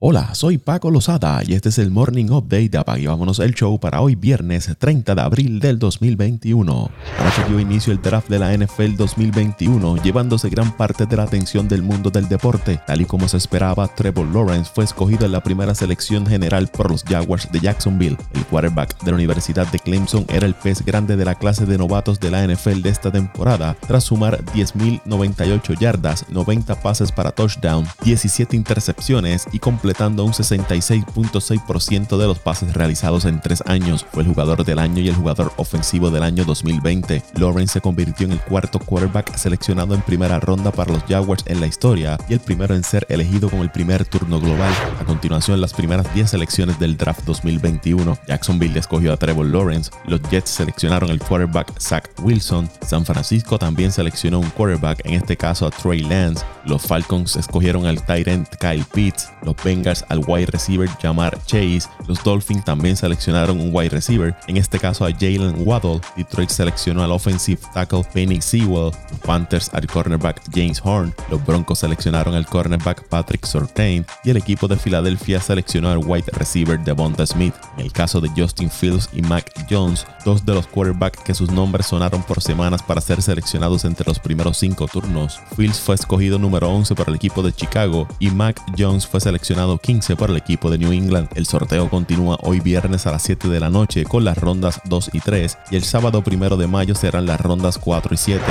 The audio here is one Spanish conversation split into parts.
Hola, soy Paco Lozada y este es el Morning Update de Apague Vámonos el Show para hoy viernes 30 de abril del 2021. Anoche dio inicio el draft de la NFL 2021, llevándose gran parte de la atención del mundo del deporte. Tal y como se esperaba, Trevor Lawrence fue escogido en la primera selección general por los Jaguars de Jacksonville. El quarterback de la Universidad de Clemson era el pez grande de la clase de novatos de la NFL de esta temporada, tras sumar 10.098 yardas, 90 pases para touchdown, 17 intercepciones y completar completando un 66.6% de los pases realizados en tres años. Fue el jugador del año y el jugador ofensivo del año 2020. Lawrence se convirtió en el cuarto quarterback seleccionado en primera ronda para los Jaguars en la historia y el primero en ser elegido con el primer turno global. A continuación, las primeras 10 selecciones del draft 2021. Jacksonville escogió a Trevor Lawrence, los Jets seleccionaron el quarterback Zach Wilson, San Francisco también seleccionó un quarterback, en este caso a Trey Lance, los Falcons escogieron al tight end Kyle Pitts, los Bengals al wide receiver Jamar Chase, los Dolphins también seleccionaron un wide receiver, en este caso a Jalen Waddle, Detroit seleccionó al offensive tackle Penny Sewell, los Panthers al cornerback James Horn, los Broncos seleccionaron al cornerback Patrick Surtain y el equipo de Filadelfia seleccionó al wide receiver Devonta Smith. En el caso de Justin Fields y Mac Jones, dos de los quarterbacks que sus nombres sonaron por semanas para ser seleccionados entre los primeros cinco turnos. Fields fue escogido número 11 para el equipo de Chicago y Mac Jones fue seleccionado 15 para el equipo de New England. El sorteo continúa hoy viernes a las 7 de la noche con las rondas 2 y 3 y el sábado 1 de mayo serán las rondas 4 y 7.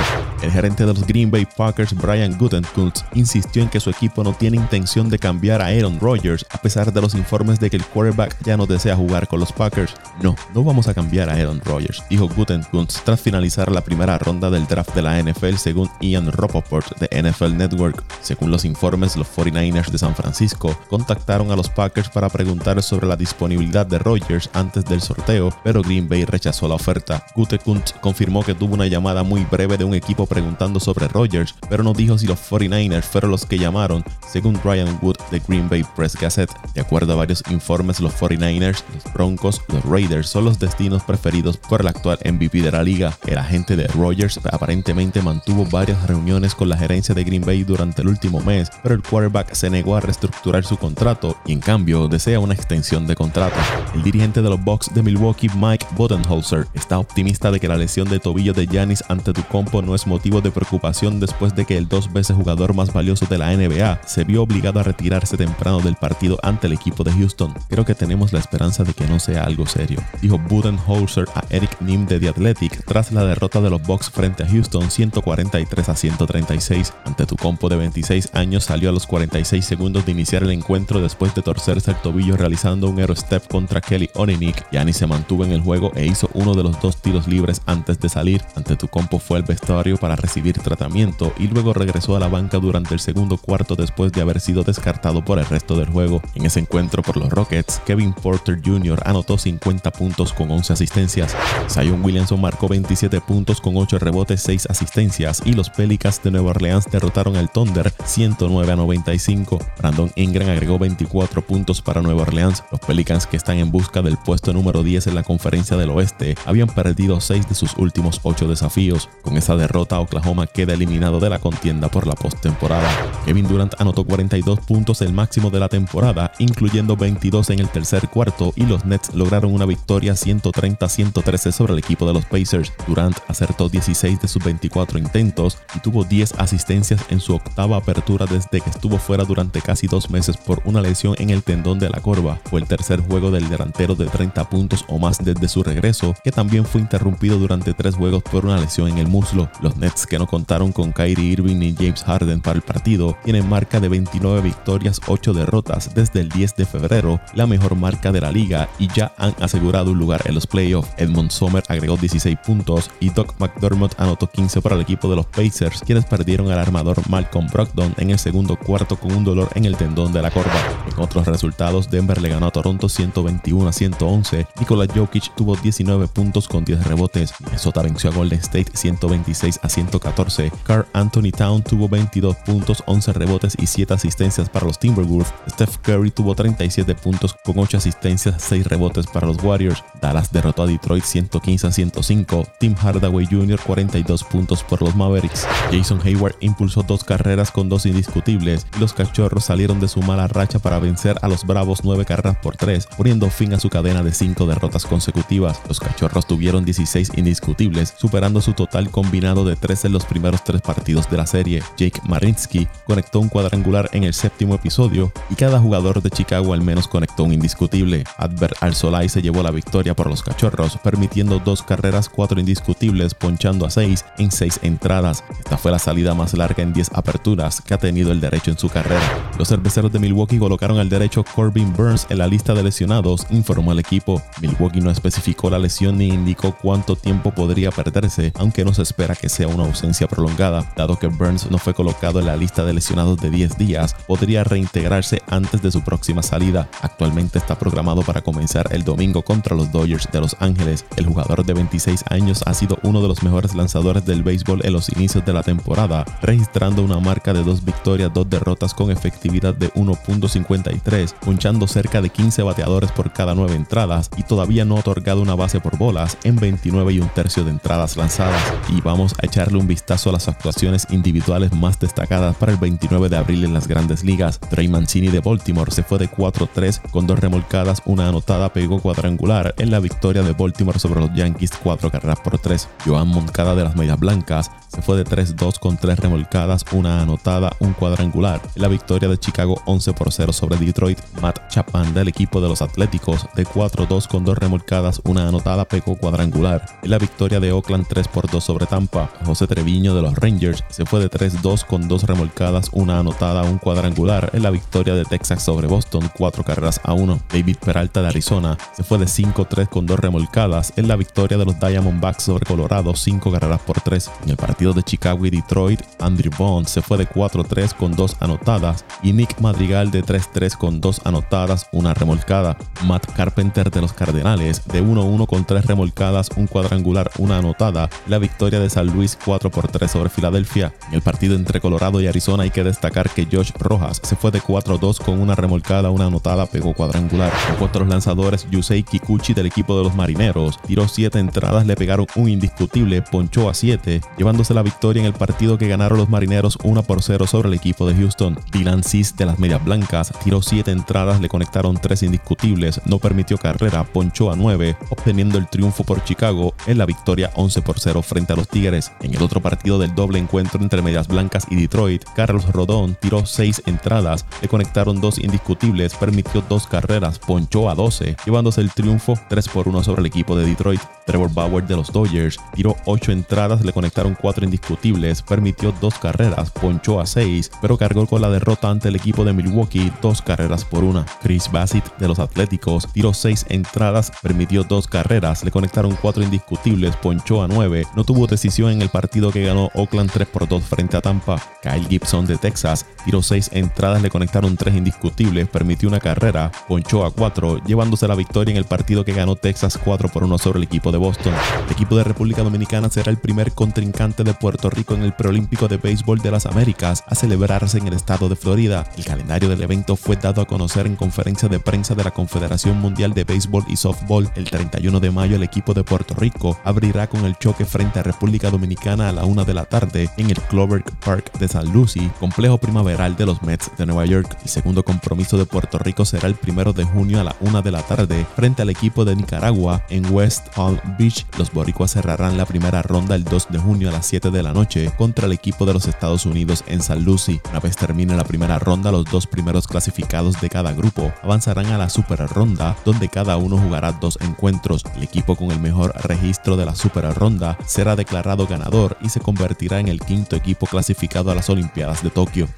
El gerente de los Green Bay Packers, Brian Gutekunst, insistió en que su equipo no tiene intención de cambiar a Aaron Rodgers a pesar de los informes de que el quarterback ya no desea jugar con los Packers. No, no vamos a cambiar a Aaron Rodgers, dijo Gutekunst tras finalizar la primera ronda del draft de la NFL según Ian Rapoport de NFL Network. Según los informes, los 49ers de San Francisco contactaron a los Packers para preguntar sobre la disponibilidad de Rodgers antes del sorteo, pero Green Bay rechazó la oferta. Gutekunst confirmó que tuvo una llamada muy breve de un equipo preguntando sobre Rodgers, pero no dijo si los 49ers fueron los que llamaron, según Brian Wood de Green Bay Press Gazette. De acuerdo a varios informes, los 49ers, los Broncos, los Raiders son los destinos preferidos por el actual MVP de la liga. El agente de Rodgers aparentemente mantuvo varias reuniones con la gerencia de Green Bay durante el último mes, pero el quarterback se negó a reestructurar su contrato y en cambio desea una extensión de contrato. El dirigente de los Bucks de Milwaukee, Mike Budenholzer, está optimista de que la lesión de tobillo de Giannis ante tu compo no es motivo de preocupación después de que el dos veces jugador más valioso de la NBA se vio obligado a retirarse temprano del partido ante el equipo de Houston. Creo que tenemos la esperanza de que no sea algo serio, dijo Budenholzer a Eric Nim de The Athletic tras la derrota de los Bucks frente a Houston 143 a 136 ante tu compo de 26 años salió a los 46 segundos de iniciar el encuentro después de torcerse el tobillo realizando un step contra Kelly Onenik. Yanni se mantuvo en el juego e hizo uno de los dos tiros libres antes de salir. Ante tu compo fue al vestuario para recibir tratamiento y luego regresó a la banca durante el segundo cuarto después de haber sido descartado por el resto del juego. En ese encuentro por los Rockets, Kevin Porter Jr. anotó 50 puntos con 11 asistencias. Zion Williamson marcó 27 puntos con 8 rebotes, 6 asistencias y los Pelicans de Nueva Orleans derrotaron al Thunder 109 a 95. Brandon Ingram agregó 24 puntos para Nueva Orleans. Los Pelicans que están en busca del puesto número 10 en la conferencia del oeste habían perdido 6 de sus últimos 8 desafíos. Con esa derrota Oklahoma queda eliminado de la contienda por la postemporada. Kevin Durant anotó 42 puntos el máximo de la temporada, incluyendo 22 en el tercer cuarto y los Nets lograron una victoria 130-113 sobre el equipo de los Pacers. Durant acertó 16 de sus 24 intentos y tuvo 10 asistencias en su octavo apertura desde que estuvo fuera durante casi dos meses por una lesión en el tendón de la corva. Fue el tercer juego del delantero de 30 puntos o más desde su regreso, que también fue interrumpido durante tres juegos por una lesión en el muslo. Los Nets, que no contaron con Kyrie Irving ni James Harden para el partido, tienen marca de 29 victorias, 8 derrotas desde el 10 de febrero, la mejor marca de la liga, y ya han asegurado un lugar en los playoffs. Edmond Sommer agregó 16 puntos y Doc McDermott anotó 15 para el equipo de los Pacers, quienes perdieron al armador Malcolm Brogdon en el segundo cuarto con un dolor en el tendón de la corva. En otros resultados, Denver le ganó a Toronto 121 a 111. Nikola Jokic tuvo 19 puntos con 10 rebotes. Minnesota venció a Golden State 126 a 114. Carl Anthony Town tuvo 22 puntos, 11 rebotes y 7 asistencias para los Timberwolves. Steph Curry tuvo 37 puntos con 8 asistencias, 6 rebotes para los Warriors. Dallas derrotó a Detroit 115 a 105. Tim Hardaway Jr. 42 puntos por los Mavericks. Jason Hayward impulsó dos carreras con dos indiscutibles los cachorros salieron de su mala racha para vencer a los Bravos 9 carreras por 3, poniendo fin a su cadena de 5 derrotas consecutivas. Los cachorros tuvieron 16 indiscutibles, superando su total combinado de 13 en los primeros 3 partidos de la serie. Jake Marinsky conectó un cuadrangular en el séptimo episodio y cada jugador de Chicago al menos conectó un indiscutible. Adver Al-Solai se llevó la victoria por los cachorros, permitiendo dos carreras, cuatro indiscutibles, ponchando a 6 en 6 entradas. Esta fue la salida más larga en 10 aperturas que ha tenido el derecho en su carrera. Los cerveceros de Milwaukee colocaron al derecho Corbin Burns en la lista de lesionados, informó el equipo. Milwaukee no especificó la lesión ni indicó cuánto tiempo podría perderse, aunque no se espera que sea una ausencia prolongada. Dado que Burns no fue colocado en la lista de lesionados de 10 días, podría reintegrarse antes de su próxima salida. Actualmente está programado para comenzar el domingo contra los Dodgers de Los Ángeles. El jugador de 26 años ha sido uno de los mejores lanzadores del béisbol en los inicios de la temporada, registrando una marca de dos victorias, dos derrotas con efectividad de 1.53, punchando cerca de 15 bateadores por cada 9 entradas y todavía no ha otorgado una base por bolas en 29 y un tercio de entradas lanzadas. Y vamos a echarle un vistazo a las actuaciones individuales más destacadas para el 29 de abril en las grandes ligas. Trey Mancini de Baltimore se fue de 4-3 con dos remolcadas, una anotada pegó cuadrangular en la victoria de Baltimore sobre los Yankees 4 carreras por 3. Joan Moncada de las Medias Blancas se fue de 3-2 con 3 remolcadas, una anotada, un cuadrangular. En la victoria de Chicago 11 por 0 sobre Detroit, Matt Chapman del equipo de los Atléticos de 4-2 con 2 remolcadas, una anotada, pegó cuadrangular. En la victoria de Oakland 3 por 2 sobre Tampa, José Treviño de los Rangers se fue de 3-2 con 2 remolcadas, una anotada, un cuadrangular. En la victoria de Texas sobre Boston 4 carreras a 1. David Peralta de Arizona se fue de 5-3 con 2 remolcadas. En la victoria de los Diamondbacks sobre Colorado 5 carreras por 3. En el partido de Chicago y Detroit, Andrew Bond se fue de 4-3 con 2 anotadas y Nick Madrigal de 3-3 con 2 anotadas, una remolcada. Matt Carpenter de los Cardenales de 1-1 con 3 remolcadas, un cuadrangular, una anotada. La victoria de San Luis 4 3 sobre Filadelfia. En el partido entre Colorado y Arizona hay que destacar que Josh Rojas se fue de 4-2 con una remolcada, una anotada, pegó cuadrangular. En los lanzadores, Yusei Kikuchi del equipo de los Marineros tiró 7 entradas, le pegaron un indiscutible, ponchó a 7, llevándose la victoria en el partido que ganaron los marineros 1 por 0 sobre el equipo de Houston. Dylan Cis de las Medias Blancas tiró 7 entradas, le conectaron 3 indiscutibles, no permitió carrera, ponchó a 9, obteniendo el triunfo por Chicago en la victoria 11 por 0 frente a los Tigres. En el otro partido del doble encuentro entre Medias Blancas y Detroit, Carlos Rodón tiró 6 entradas, le conectaron 2 indiscutibles, permitió 2 carreras, ponchó a 12, llevándose el triunfo 3 por 1 sobre el equipo de Detroit. Trevor Bauer de los Dodgers tiró 8 entradas, le conectaron 4 indiscutibles, permitió 2 carreras, ponchó a 6, pero cargó con la derrota ante el equipo de Milwaukee 2 carreras por 1. Chris Bassett de los Atléticos tiró 6 entradas, permitió 2 carreras, le conectaron 4 indiscutibles, ponchó a 9, no tuvo decisión en el partido que ganó Oakland 3 por 2 frente a Tampa. Kyle Gibson de Texas tiró 6 entradas, le conectaron 3 indiscutibles, permitió una carrera, ponchó a 4, llevándose la victoria en el partido que ganó Texas 4 por 1 sobre el equipo de Boston. El equipo de República Dominicana será el primer contrincante de Puerto Rico en el preolímpico de béisbol de las Américas a celebrarse en el estado de Florida. El calendario del evento fue dado a conocer en conferencia de prensa de la Confederación Mundial de Béisbol y Softball. El 31 de mayo el equipo de Puerto Rico abrirá con el choque frente a República Dominicana a la una de la tarde en el Clover Park de San Lucie, complejo primaveral de los Mets de Nueva York. El segundo compromiso de Puerto Rico será el primero de junio a la una de la tarde frente al equipo de Nicaragua en West Palm Beach. Los boricuas cerrarán la primera ronda el 2 de junio a las 7 de la noche contra el equipo de los Estados Unidos en San Lucie. Una vez termine la primera ronda, los dos primeros clasificados de cada grupo avanzarán a la super ronda, donde cada uno jugará dos encuentros. El equipo con el mejor registro de la super ronda será declarado ganador y se convertirá en el quinto equipo clasificado a las Olimpiadas de Tokio.